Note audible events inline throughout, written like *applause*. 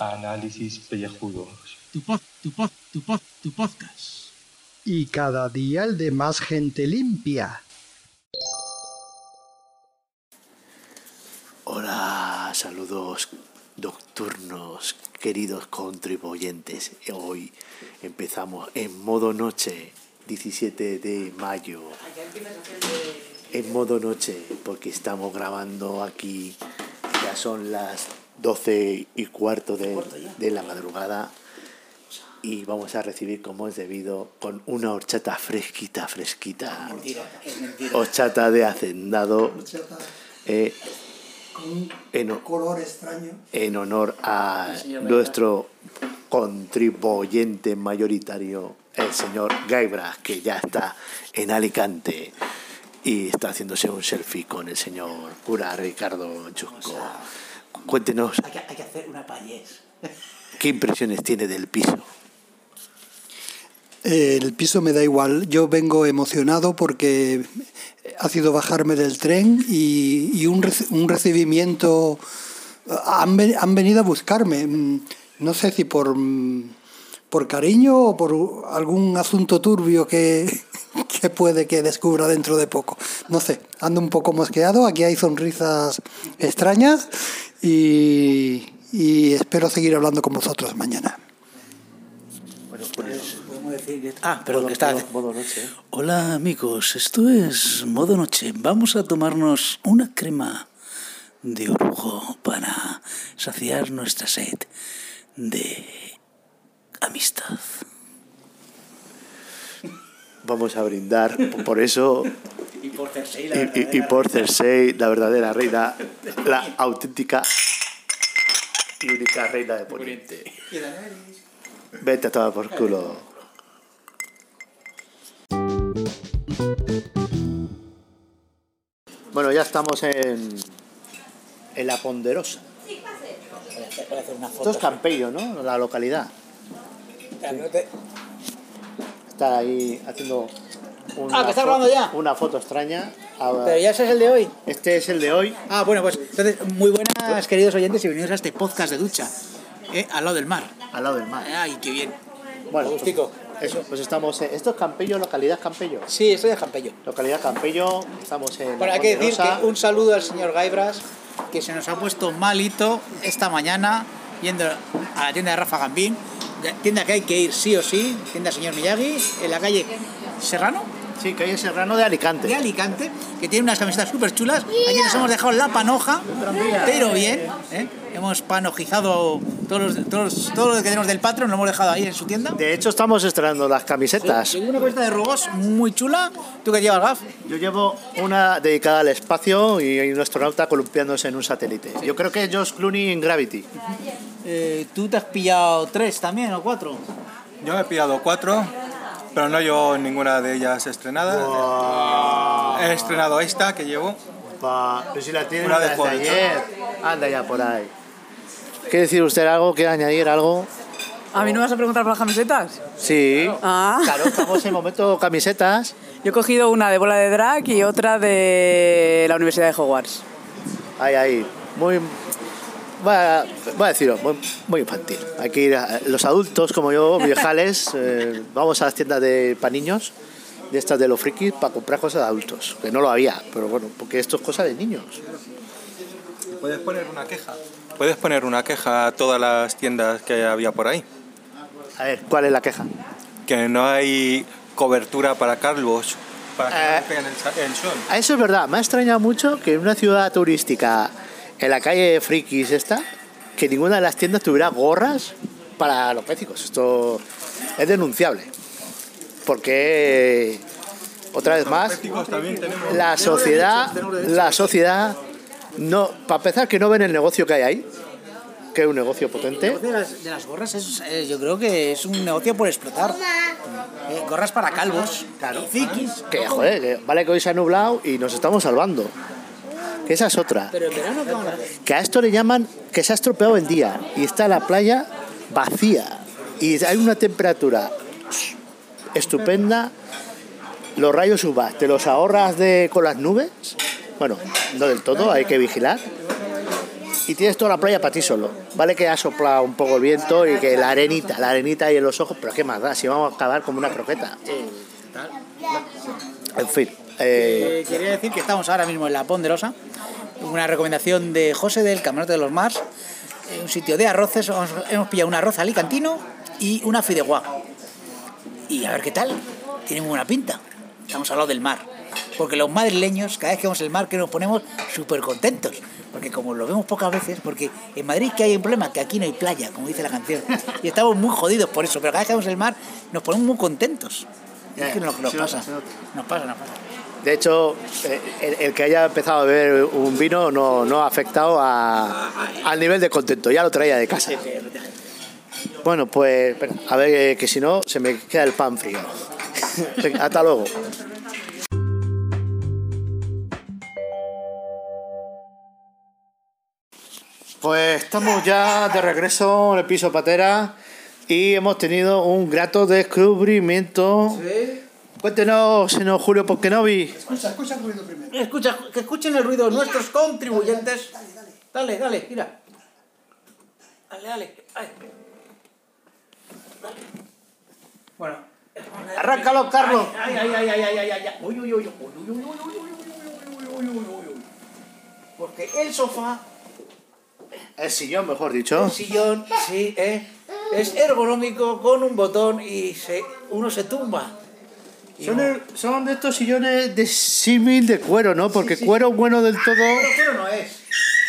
Análisis pellejudos. Tu pod, tu pod, tu pod, tu podcast. Y cada día el de más gente limpia. Hola, saludos nocturnos, queridos contribuyentes. Hoy empezamos en modo noche, 17 de mayo. En modo noche, porque estamos grabando aquí, ya son las 12 y cuarto de, de la madrugada y vamos a recibir como es debido con una horchata fresquita, fresquita. Horchata de hacendado. eh, en, color extraño. en honor a nuestro contribuyente mayoritario, el señor Gaibras, que ya está en Alicante y está haciéndose un selfie con el señor cura Ricardo Chusco. Cuéntenos, Hay que, hay que hacer una payés. *laughs* ¿qué impresiones tiene del piso? El piso me da igual. Yo vengo emocionado porque ha sido bajarme del tren y, y un, un recibimiento. Han, han venido a buscarme. Mm, No sé si por, mm, por cariño o por algún asunto turbio que, *laughs* que puede que descubra dentro de poco. No sé, ando un poco mosqueado. Aquí hay sonrisas extrañas y, y espero seguir hablando con vosotros mañana. Bueno, pues Podemos decir que... Ah, perdón, modo, que está... modo- modo noche. ¿eh? Hola amigos, esto es Modo Noche. Vamos a tomarnos una crema de orujo para saciar nuestra sed de amistad. Vamos a brindar por eso Y por Cersei, y, y- y por Cersei, la verdadera reina, *laughs* la auténtica y única reina de Poniente. Vete a tomar por culo. Bueno, ya estamos en, en La Ponderosa. Esto es Campello, ¿no? La localidad. Está ahí haciendo una, Ah, que está fo- grabando ya. una foto extraña. Pero ya ese es el de hoy. Este es el de hoy. Ah, bueno, pues entonces, muy buenas, queridos oyentes, y bienvenidos a este podcast de ducha, eh, al lado del mar. al lado del mar. Ay, qué bien. Bueno, pues, eso, pues estamos. en- esto es Campello, localidad Campello. Sí, estoy de Campello. Localidad Campello, estamos en. Bueno, hay que decir que un saludo al señor Gaibras, que se nos ha puesto malito esta mañana yendo a la tienda de Rafa Gambín, tienda que hay que ir sí o sí, tienda señor Miyagi, en la calle Serrano Sí, calle Serrano de Alicante. de Alicante, que tiene unas camisetas súper chulas. Aquí nos hemos dejado la panoja, pero bien, ¿eh? hemos panojizado todos los, todos, todo lo que tenemos del Patreon, lo hemos dejado ahí en su tienda. De hecho, estamos estrenando las camisetas. Tengo una camiseta de Rogos muy chula. ¿Tú que llevas, Gaf? Yo llevo una dedicada al espacio y hay un astronauta columpiándose en un satélite. Yo creo que es Josh Clooney en Gravity. Eh, ¿Tú te has pillado tres también o cuatro? Yo me he pillado cuatro, pero no llevo ninguna de ellas estrenada. He estrenado esta que llevo. Pa, pero si la tienen Una de desde ayer. Anda ya por ahí. ¿Quiere decir usted algo? ¿Quiere añadir algo? ¿A mí no me vas a preguntar por las camisetas? Sí. Ah. Claro, estamos en momento camisetas. Yo he cogido una de bola de drag y otra de la Universidad de Hogwarts. Ahí, ahí. Muy. Voy a, voy a decirlo, muy, muy infantil. Hay que ir a, los adultos como yo, viejales, *laughs* eh, vamos a las tiendas de para niños, de estas de los frikis, para comprar cosas de adultos. Que no lo había, pero bueno, porque esto es cosa de niños. Puedes poner una queja. Puedes poner una queja a todas las tiendas que había por ahí. A ver, ¿cuál es la queja? Que no hay cobertura para Carlos para que Eh. no le peguen el, el sol. A eso es verdad, me ha extrañado mucho que en una ciudad turística, en la calle Frikis esta, que ninguna de las tiendas tuviera gorras para los pécicos. Esto es denunciable. Porque, otra vez más, la sociedad, la sociedad, no, para empezar, que no ven el negocio que hay ahí, que es un negocio potente. de las, de las gorras es, eh, yo creo que es un negocio por explotar. Eh, gorras para calvos, Claro. y. Que, joder, que vale que hoy se ha nublado y nos estamos salvando. Que esa es otra. Pero en verano, ¿qué van a hacer? Que a esto le llaman que se ha estropeado el día y está la playa vacía y hay una temperatura estupenda los rayos UVA, ¿te los ahorras de, con las nubes? Bueno, no del todo, hay que vigilar. Y tienes toda la playa para ti solo. Vale que ha soplado un poco el viento y que la arenita, la arenita ahí en los ojos, pero qué más da, si vamos a acabar como una croqueta. En fin. eh, Eh, quería decir que estamos ahora mismo en La Ponderosa, una recomendación de José del Camarote de los Mars, eh, un sitio de arroces, hemos, pillado un arroz alicantino y una fideuá. Y a ver qué tal, tiene muy buena pinta. Estamos al lado del mar, porque los madrileños, cada vez que vemos el mar, que nos ponemos súper contentos. Porque como lo vemos pocas veces, porque en Madrid que hay un problema, que aquí no hay playa, como dice la canción. *laughs* Y estamos muy jodidos por eso, pero cada vez que vemos el mar nos ponemos muy contentos. Es que nos, pasa, nos pasa, nos pasa. De hecho, eh, el, el que haya empezado a beber un vino no, no ha afectado a- al nivel de contento, ya lo traía de casa. Bueno, pues a ver eh, que si no se me queda el pan frío. *laughs* Hasta luego. Pues estamos ya de regreso en el piso patera y hemos tenido un grato descubrimiento. Cuéntenos, señor Julio Poquenovi. Escucha, escucha el ruido primero. Escucha, que escuchen el ruido nuestros contribuyentes. Dale, dale, mira. Dale, dale. Ay. Dale. Bueno. Arráncalo, Carlos. Ay, ay, ay, ay, ay, ay, ay, ay. Uy, uy, uy, uy, uy, uy, uy, uy, uy, uy, uy, uy, uy, uy, uy. Porque el sofá, El sillón, mejor dicho. el sillón, sí, eh, es ergonómico con un botón y se, uno se tumba. Son, el- son de estos sillones de símil de cuero, ¿no? Porque cuero bueno del todo. Pero, pero no es.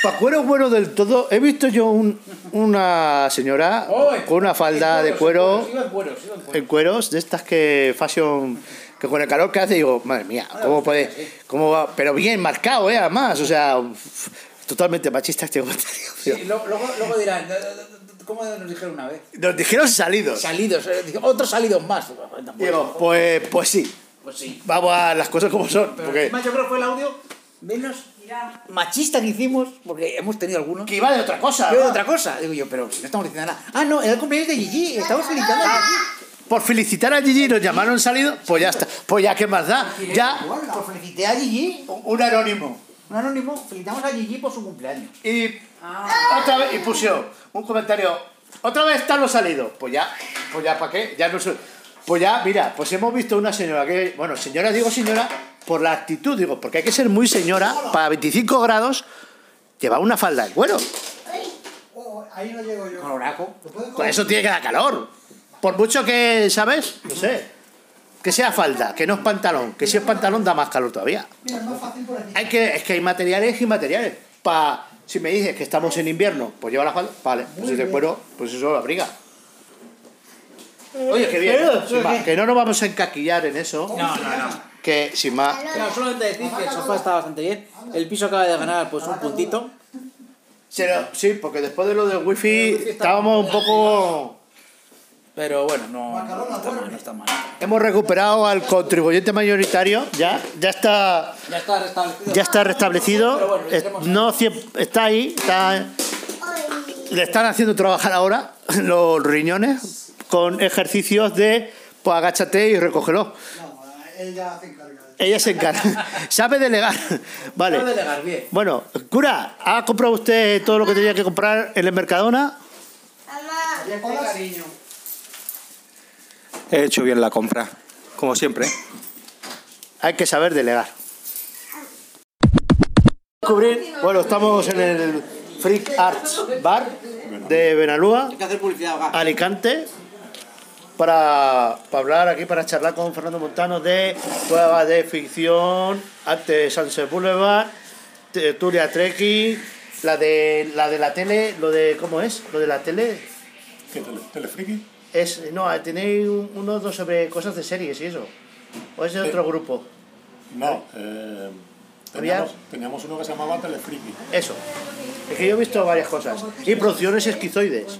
Para cuero bueno del todo, he visto yo un- una señora Oh, con una falda de cuero, en cuero, sigo en cuero. en cueros, de estas que fashion, que con el calor que hace digo, madre mía, ¿cómo puede? ¿Cómo va? Pero bien marcado, ¿eh? Además, o sea, totalmente machista este comentario. Sí, luego, luego dirán, ¿cómo nos dijeron una vez? Nos dijeron salidos. Salidos, eh, otros salidos más. Digo, pues, pues sí, Pues sí. vamos a las cosas como son. Pero Porque encima yo creo que fue el audio menos machista que hicimos, porque hemos tenido algunos. que iba de otra cosa. Pero de otra cosa. Digo yo, pero si no estamos diciendo nada. Ah, no, era el cumpleaños de Gigi. Estamos felicitando a Gigi. Por felicitar a Gigi nos llamaron salidos, pues ya está. Pues ya, ¿qué más da? Ya, Pues felicité a Gigi. un anónimo. Un anónimo. Felicitamos a Gigi por su cumpleaños. Y otra vez, y puso un comentario, otra vez están los salidos. Pues ya, pues ya, ¿para qué? Ya no sé. Pues ya, mira, pues hemos visto una señora que, bueno, señora, digo señora, por la actitud, digo, porque hay que ser muy señora, para 25 grados, llevar una falda de cuero. Oh, ahí no llego yo. Coloraco. Pues eso tiene que dar calor. Por mucho que, ¿sabes? No sé. Que sea falda, que no es pantalón. Que si es pantalón da más calor todavía. Hay que, es que hay materiales y materiales. Pa, si me dices que estamos en invierno, pues lleva la falda. Vale, pues si de cuero, pues eso lo abriga. Oye, qué bien. sin más, que no nos vamos a encaquillar en eso. No, no, no. Que sin más. Claro, solamente decir que el sofá está bastante bien. El piso acaba de ganar pues un puntito. Pero, sí, porque después de lo del wifi estábamos un poco. Pero bueno, no, no está mal, no está mal. Hemos recuperado al contribuyente mayoritario. Ya, ya está. Ya está restablecido. ya está restablecido. Bueno, tendremos- no cien- está ahí, está, le están haciendo trabajar ahora *laughs* los riñones con ejercicios de pues agáchate y recógelo. No, ella se encarga. Ella se encarga. Sabe delegar. *laughs* Vale. Sabe delegar bien. Bueno, cura, ¿ha comprado usted todo lo que tenía que comprar en el Mercadona? cariño. He hecho bien la compra, como siempre. Hay que saber delegar. Bueno, estamos en el Freak Arts Bar de Benalúa. Hay que hacer publicidad acá. Alicante para, para hablar aquí, para charlar con Fernando Montano de pruebas de ficción, arte Sunset Boulevard, Turia Treki, la de la de la tele, lo de ¿cómo es? Lo de la tele ¿Qué tele, telefriki? Es no, tenéis un- uno o dos sobre cosas de series y eso. O es de otro grupo. No, eh, teníamos, teníamos uno que se llamaba Telefriki. Eso. Es que yo he visto varias cosas. Y producciones esquizoides.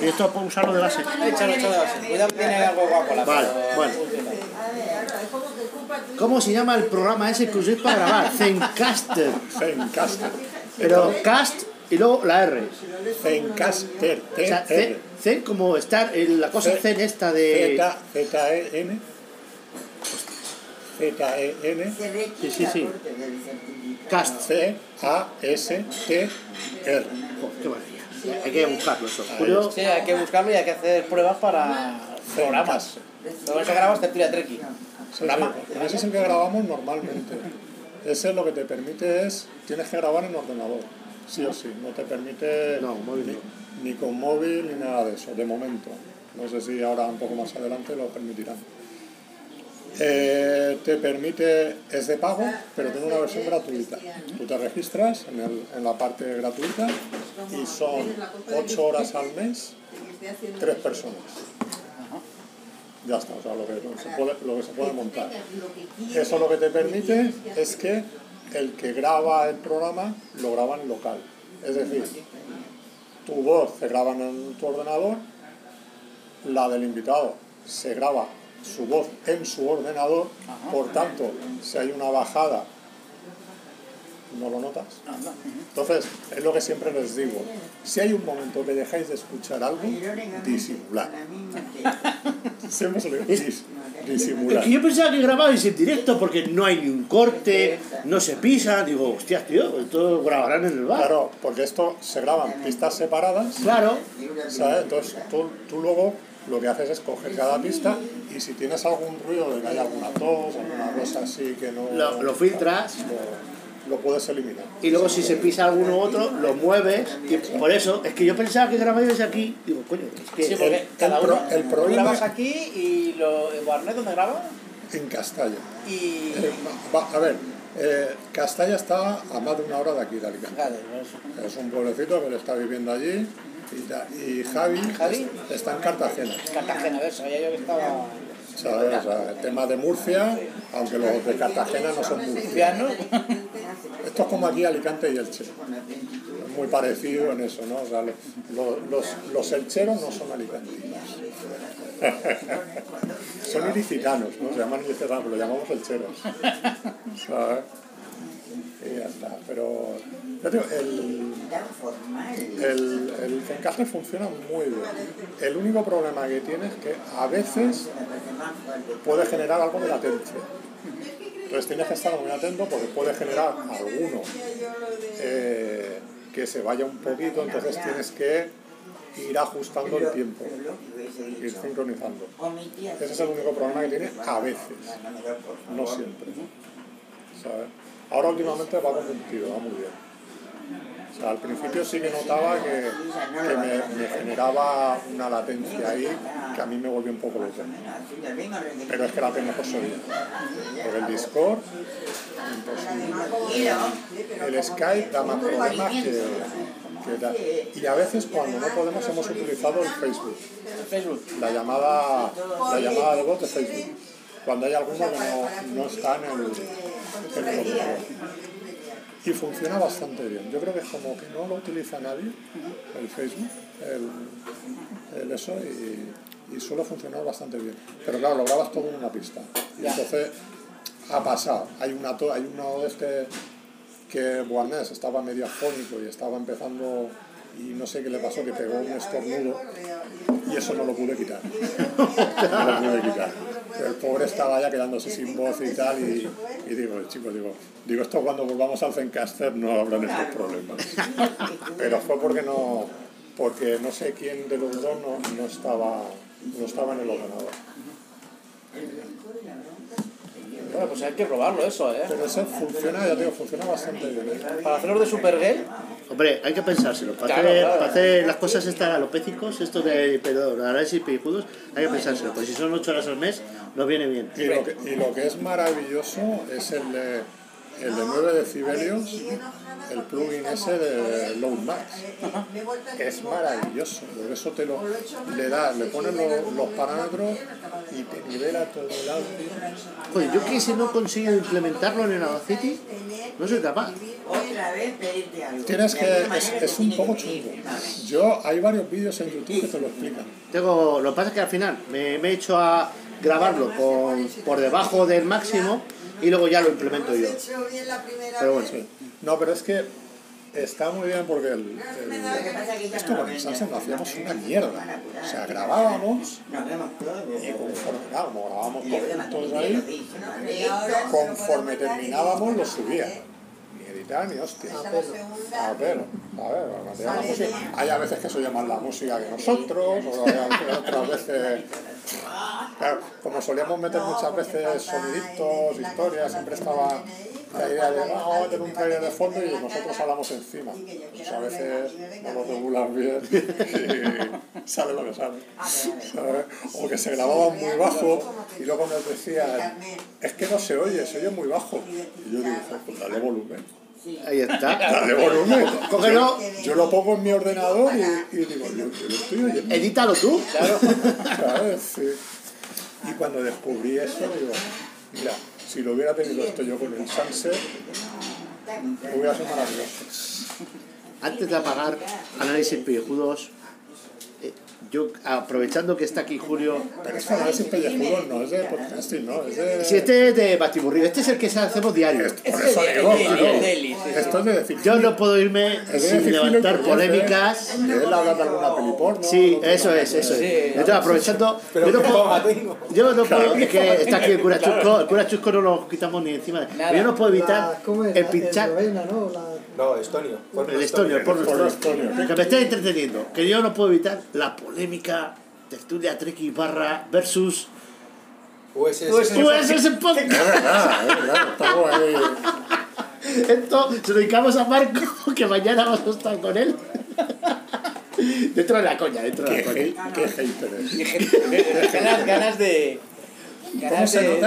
Y esto puedo usarlo de base. Échalo, échalo. Cuidado que tiene algo guapo la Vale, bueno. ¿Cómo se llama el programa ese que uséis para grabar? Zencaster. Zencaster. Pero cast y luego la R. Zencaster. O sea, Zen, Zen como estar, el- la cosa Zen esta de... Z, Z, E, N. Z-E-N, Sí, sí, sí. Cast. C-A-S-T-R. Jo, qué maravilla. Hay que buscarlo eso. Sí, hay que buscarlo y hay que hacer pruebas para programas. Todo eso grabas tertulia treki. Sí, sí, ese es el que grabamos normalmente. Ese es lo que te permite es, tienes que grabar en ordenador, sí o sí, no te permite No, móvil ni, con móvil ni nada de eso, de momento. No sé si ahora un poco más adelante lo permitirán. Eh, te permite, es de pago, pero tiene una versión gratuita. Tú te registras en, el- en la parte gratuita y son 8 horas al mes, tres personas. Ya está, o sea, lo que, lo que se puede, lo que se puede montar. Eso lo que te permite es que el que graba el programa lo graba en local. Es decir, tu voz se graba en tu ordenador, la del invitado se graba su voz en su ordenador, por tanto, si hay una bajada, no lo notas. Entonces, es lo que siempre les digo, si hay un momento que dejáis de escuchar algo, disimular. *laughs* Siempre se lo digo, dis- disimular. Y yo pensaba que grababais en directo porque no hay ni un corte, no se pisa. Digo, hostias, tío, esto grabarán en el bar. Claro, porque esto se graban pistas separadas, Claro. ¿sabes? Entonces tú, tú luego lo que haces es coger cada pista y si tienes algún ruido de que hay alguna tos, alguna cosa así que no... Lo, lo filtras lo, lo puedes eliminar. y luego si se pisa alguno u otro, lo mueves. Y por eso, es que yo pensaba que grababais aquí. Digo, coño, es que. Sí, porque el cada pro- uno el problema- grabas aquí y lo Barnet donde graba En Castalla. y Eh, va- a ver, eh, Castalla está a más de una hora de aquí, de Alicante. Claro, eso. Es un pueblecito que él está viviendo allí y, y Javi, Javi. es- está en Cartagena. Cartagena, ¿ves? Sabía yo que estaba ¿sabes? O sea, el tema de Murcia, aunque los de Cartagena no son murcianos. Esto es como aquí Alicante y Elche. Es muy parecido en eso, ¿no? O sea, lo- lo- los, los elcheros no son alicantinos. *laughs* son ilicitanos, ¿no? Se llaman ilicitanos, pero lo llamamos elcheros. ¿Sabes? Y ya está. Pero, digo, el, el, el Zencaster funciona muy bien. El único problema que tiene es que a veces puede generar algo de latencia. Entonces tienes que estar muy atento porque puede generar alguno eh, que se vaya un poquito, entonces tienes que ir ajustando el tiempo, ir sincronizando. Ese es el único problema que tiene a veces, no siempre. Ahora últimamente va conductivo, va muy bien. O sea, al principio sí que notaba que, que me, me generaba una latencia ahí que a mí me volvió un poco loco. Pero es que la tengo por seguir. Por el Discord, imposible. El Skype da más problemas que. Y a veces cuando no podemos hemos utilizado el Facebook. La llamada, la llamada de voz de Facebook. Cuando hay alguno que no, no está en el, en el. Y funciona bastante bien. Yo creo que es como que no lo utiliza nadie, el Facebook, el, el eso, y, y suele funcionar bastante bien. Pero claro, lo grabas todo en una pista. Y entonces ha pasado. Hay, una, to- hay uno de este que Buarnés estaba medio afónico y estaba empezando y no sé qué le pasó, que pegó un estornudo y eso no lo pude quitar. *laughs* No lo pude quitar. El pobre estaba ya quedándose sin voz y tal y, y digo, chicos, digo, digo, esto cuando volvamos al Zencaster no habrán estos problemas. Pero fue porque no, porque no sé quién de los dos no, no estaba, no estaba en el ordenador. Bueno, pues hay que probarlo eso, ¿eh? Pero eso funciona, ya te digo, funciona bastante bien. ¿eh? Para hacerlo de Supergirl, Hombre, hay que pensárselo. Para, Claro, hacer, claro. para hacer las cosas estas alopécicos, esto de perdón, análisis pijudos, hay que pensárselo. Pues si son 8 horas al mes, nos viene bien. Y lo, que, y lo que es maravilloso es el el de 9 decibelios, el plugin ese de Load Max. Es maravilloso, porque eso te lo le da, le pones los, los parámetros y te nivela todo el audio. Joder, yo que si no consigo implementarlo en el Audacity, no soy capaz. Tienes que, es, es un poco chungo. Yo, hay varios vídeos en YouTube que te lo explican. Tengo, lo que pasa es que al final me, me he hecho a grabarlo con, por debajo del máximo y luego ya lo implemento yo. Pero bueno, No, pero es que Está muy bien porque el, el- esto con el Sunset lo hacíamos una mierda. O sea, grabábamos y conforme como grabábamos todos, ahí, conforme terminábamos lo subía. Ni editar ni hostia. A ver, a ver, llama música, hay a veces que se más la música que nosotros, o hay otras veces. *laughs* Claro, como solíamos meter muchas veces soniditos, historias, siempre estaba la idea de "Ah, vamos a meter un trailer de fondo y nosotros hablamos encima. Pues a veces no lo regulas bien *laughs* y *laughs* sale lo que sale. *laughs* ¿sabes? O que se grababa muy bajo y luego nos decían, es que no se oye, se oye muy bajo. Y yo digo, "Joder, pues dale volumen. Ahí está. Dale volumen. Cógelo. Yo, yo lo pongo en mi ordenador y, y digo, yo, yo lo estoy oyendo. Edítalo tú. ¿Sabes? Sí. Y cuando descubrí eso, digo, mira, si lo hubiera tenido esto yo con el Sunset, hubiera sido maravilloso. Antes de apagar análisis pellejudos, yo aprovechando que está aquí Julio. Pero es que análisis pellejudos no es de podcasting, ¿no? Es de... Si este es de Batiburrillo, este es el que hacemos diario. Por eso digo, claro. Esto es de decir... Yo no puedo irme es de sin levantar polémicas. Él habla de alguna peli porno. Sí, eso es, de- eso es. Sí, Entonces, aprovechando, Pero yo no puedo, yo no puedo, es que está aquí el cura chusco, el cura chusco no lo quitamos ni encima. Pero yo no puedo evitar ¿Cómo es? el pinchar, ¿no? Estonio. el estonio, el porno porno estonio, estonio. que me esté entreteniendo, que yo no puedo evitar la polémica tertulia Treki barra versus USS. USS Podcast. Es verdad, es verdad. Estamos ahí. Esto se lo dedicamos a Marco, que mañana vamos a estar con él. Dentro de la coña, dentro de Qué, la coña. hate- qué hater es. ganas, ganas de. Ganas de, de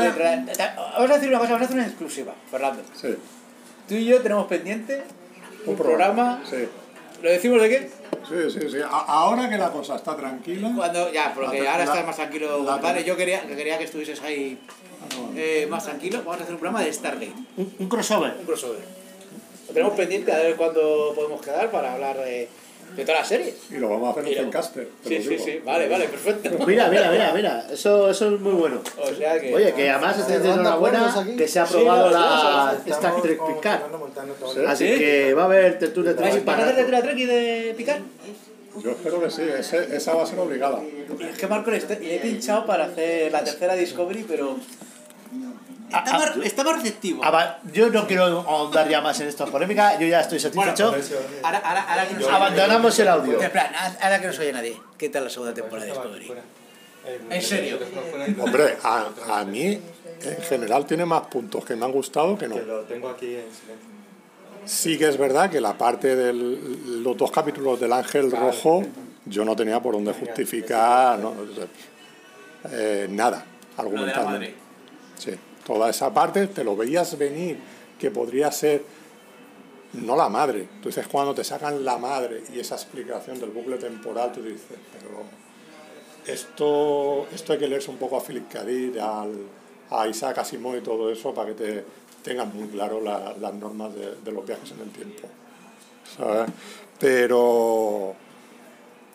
tra- Vamos a decir una cosa, vamos a hacer una exclusiva, Fernando. Sí. Tú y yo tenemos pendiente un, Un programa. Sí. ¿Lo decimos de qué? Sí, sí, sí. A- ahora que la cosa está tranquila, Cuando, ya, porque La- ahora la- estás más tranquilo, compadre. Yo quería, que quería que estuvieses ahí eh, más tranquilo. Vamos a hacer un programa de Stargate, Un, un crossover. un crossover. Lo tenemos pendiente a ver cuándo podemos quedar para hablar de, de todas las series. y lo vamos a hacer en Zencaster. te Sí, sí, sí. Vale, vale, perfecto. Mira, mira, mira, mira. Eso, eso es muy bueno. O sea que. Oye, que además estoy de ¿Cerrando acuerdos enhorabuena que se ha aprobado la Star Trek Picard. Sí. Así ¿Sí? que va a haber tertulia ¿Vais Trek ¿Vas a hacer de la Trek y de picar? Yo espero que sí, ese- esa va a ser obligada. Es que Marco le he pinchado para hacer la tercera Discovery, pero. Está más, está más receptivo. Ah, Yo no quiero ahondar ya más en esta polémica, yo ya estoy satisfecho. Ahora, ahora, ahora que no se oye Abandonamos el audio. nadie. En plan, ahora que no se oye nadie. ¿Qué tal la segunda temporada de Discovery? ¿En serio? Hombre, a, a mí en general tiene más puntos que me han gustado que no. Que lo tengo aquí en silencio. Sí que es verdad que la parte de los dos capítulos del Ángel Rojo yo no tenía por dónde justificar no, eh, nada argumentalmente. Sí, toda esa parte te lo veías venir que podría ser no la madre. Tú dices cuando te sacan la madre y esa explicación del bucle temporal, tú dices, pero esto, esto hay que leerse un poco a Philip K. Al, a Isaac Asimov y todo eso para que te tengan muy claro la- las normas de, de los viajes en el tiempo. ¿sabes? Pero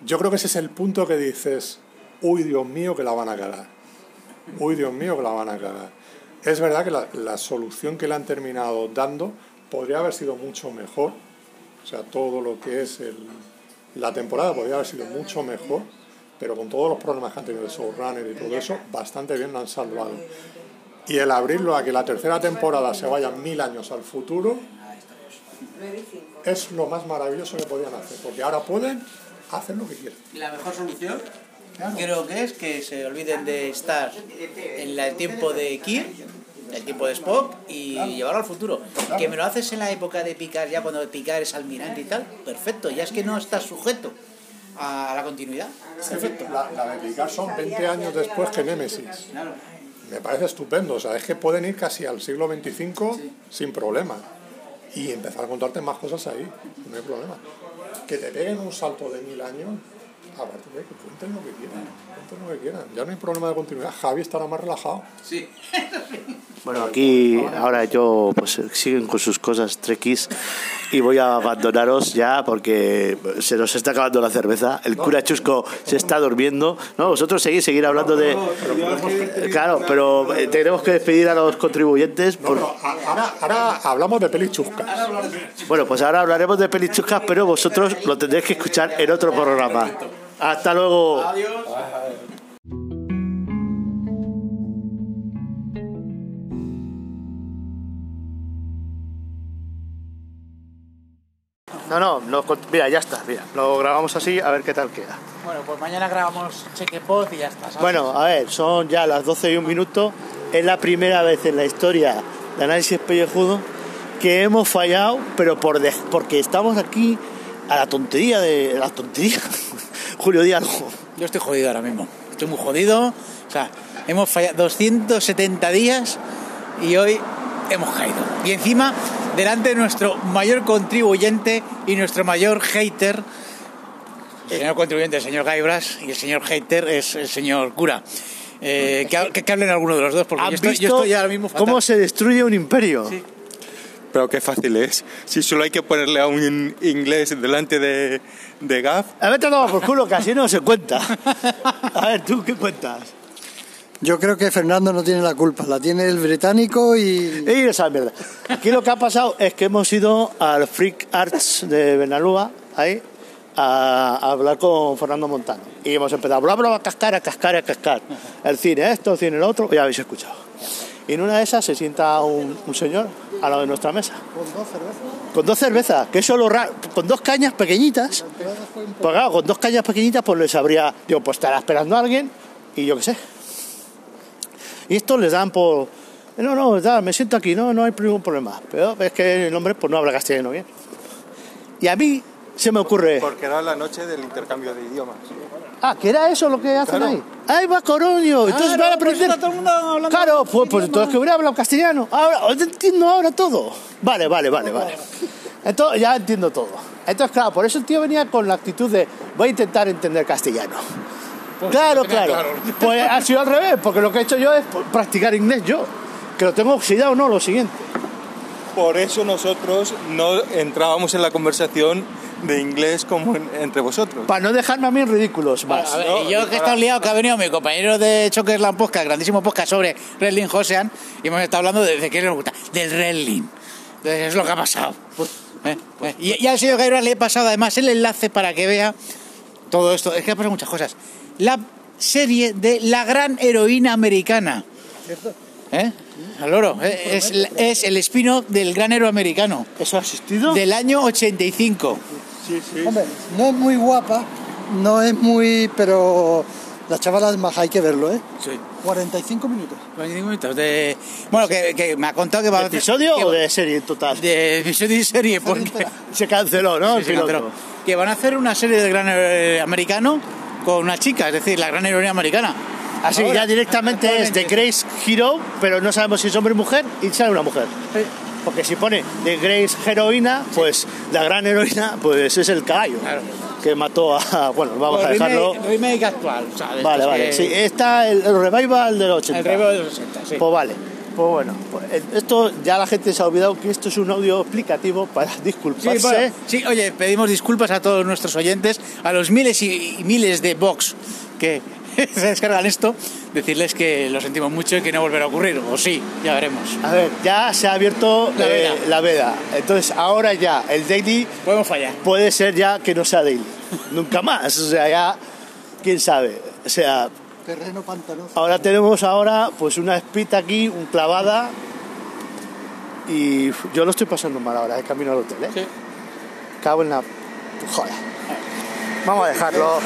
yo creo que ese es el punto que dices, uy Dios mío que la van a cagar. Uy Dios mío que la van a cagar. Es verdad que la, la solución que le han terminado dando podría haber sido mucho mejor. O sea, todo lo que es el, la temporada podría haber sido mucho mejor, pero con todos los problemas que han tenido de showrunner y todo eso, bastante bien lo han salvado. Y el abrirlo a que la tercera temporada se vaya mil años al futuro es lo más maravilloso que podían hacer, porque ahora pueden hacer lo que quieran. Y la mejor solución creo que es que se olviden de estar en la- el tiempo de Kirk, el tiempo de Spock y llevarlo al futuro. Que me lo haces en la época de Picard, ya cuando Picard es almirante y tal, perfecto, ya es que no estás sujeto a la continuidad. Perfecto. La, la de Picard son 20 años después que Nemesis. Claro. Me parece estupendo, o sea, es que pueden ir casi al siglo XXV sin problema y empezar a contarte más cosas ahí, no hay problema. Que te peguen un salto de mil años, a partir de ahí que cuenten lo que quieran, cuenten lo que quieran. Ya no hay problema de continuidad, Javi estará más relajado. Sí. *laughs* Bueno, aquí ahora yo pues siguen con sus cosas trekkies y voy a abandonaros ya porque se nos está acabando la cerveza. El cura Chusco se está durmiendo. No, vosotros seguís seguir hablando de Claro, pero eh, tenemos que despedir a los contribuyentes por ahora, ahora hablamos de pelis chuscas. Bueno, pues ahora hablaremos de pelichuscas, pero vosotros lo tendréis que escuchar en otro programa. Hasta luego. No, no, no, mira, ya está, mira, lo grabamos así a ver qué tal queda. Bueno, pues mañana grabamos cheque post y ya está. ¿sabes? Bueno, a ver, son ya las 12 y un minuto. Es la primera vez en la historia de análisis pellejudo que hemos fallado, pero por de- porque estamos aquí a la tontería de la tontería. *laughs* Julio, di algo. Yo estoy jodido ahora mismo. Estoy muy jodido. O sea, hemos fallado 270 días y hoy hemos caído. Y encima, delante de nuestro mayor contribuyente y nuestro mayor hater, el señor contribuyente es el señor Gaibras y el señor hater es el señor cura. Eh, que, ha- que- que hablen alguno de los dos, porque ¿Han yo estoy, yo estoy ahora mismo fatal. cómo se destruye un imperio? Pero qué fácil es. Si solo hay que ponerle a un inglés delante de, de Gav, A ver, te toma por culo, que así no se cuenta. A ver, ¿tú qué cuentas? Yo creo que Fernando no tiene la culpa, la tiene el británico y... Y esa mierda. Aquí lo que ha pasado es que hemos ido al Freak Arts de Benalúa, ahí, a, a hablar con Fernando Montano. Y hemos empezado a bla, bla, bla, cascar, a cascar, a cascar. El cine esto, el cine el otro, ya habéis escuchado. Y en una de esas se sienta un, señor a lado de nuestra mesa. Con dos cervezas. Con dos cervezas, que eso es lo raro. Con dos cañas pequeñitas. Pues claro, con dos cañas pequeñitas, pues les habría. Digo, pues estará esperando a alguien y yo qué sé. Y estos les dan por. No, no, da, me siento aquí, no, no hay ningún problema. Pero es que el hombre pues no habla castellano bien. Y a mí se me ocurre. porque era la noche del intercambio de idiomas. Ah, que era eso lo que hacen Claro. ahí. Ahí va Coronio. Entonces van a aprender. Claro, pues, pues entonces que hubiera hablado castellano. Ahora, os entiendo ahora todo. Vale, vale, vale, vale. Entonces ya entiendo todo. Entonces, claro, por eso el tío venía con la actitud de voy a intentar entender castellano. *laughs* claro, claro. Pues ha sido al revés, porque lo que he hecho yo es practicar inglés yo. Que lo tengo oxidado, no, lo siguiente. Por eso nosotros no entrábamos en la conversación de inglés como en- entre vosotros. Para no dejarme a mí en ridículos más. A ver, y yo que he estado liado, que ha venido mi compañero de Chokersland Podcast, grandísimo podcast sobre wrestling Josean, y hemos estado hablando de, de qué nos gusta, del wrestling. Entonces, es lo que ha pasado. Eh, eh, Y, y al señor Gaibras le he pasado además el enlace para que vea todo esto. Es que ha pasado muchas cosas. La serie de La Gran Heroína Americana. ¿Eh? Al oro. Eh, Es, es el spin-off del Gran Héroe Americano. ¿Eso ha existido? Del año 85. Hombre, no es muy guapa, no es muy... pero la chavala es más, hay que verlo, ¿eh? Sí. 45 minutos. 25 minutos de... Bueno, que, que me ha contado que va a ¿De episodio que- o de serie en total? de episodio y serie porque *laughs* Se canceló, ¿no? Sí, sí, piloto. pero que van a hacer una serie de gran héroe americano con una chica, es decir, la gran heroína americana. Así Ahora, ya directamente es actualmente. Grace Hero, pero no sabemos si es hombre o mujer y sale una mujer. Porque si pone The Grace Heroína, pues la gran heroína, pues es el caballo Claro. que mató a. *laughs* Bueno, vamos a Remake- dejarlo. Remake actual, ¿sabes? Vale, vale. que- Sí, está el, el revival del 80. El remake de los 60, sí. Pues vale. Pues bueno, pues, eh, esto ya la gente se ha olvidado que esto es un audio explicativo para *laughs* Sí, disculparse. bueno, sí, oye, pedimos disculpas a todos nuestros oyentes, a los miles y y miles de box que *laughs* se descargan esto, decirles que lo sentimos mucho y que no volverá a ocurrir, o sí, ya veremos. A ver, ya se ha abierto La eh, veda. la veda. Entonces ahora ya el daily Podemos fallar. puede ser ya que no sea daily. *laughs* Nunca más. O sea, ya, quién sabe. O sea, Terreno pantanoso. ahora tenemos ahora pues una espita aquí, un clavada. Y yo lo estoy pasando mal ahora, de camino al hotel, ¿eh? Sí. Cago en la. Joder. Vamos a dejarlo.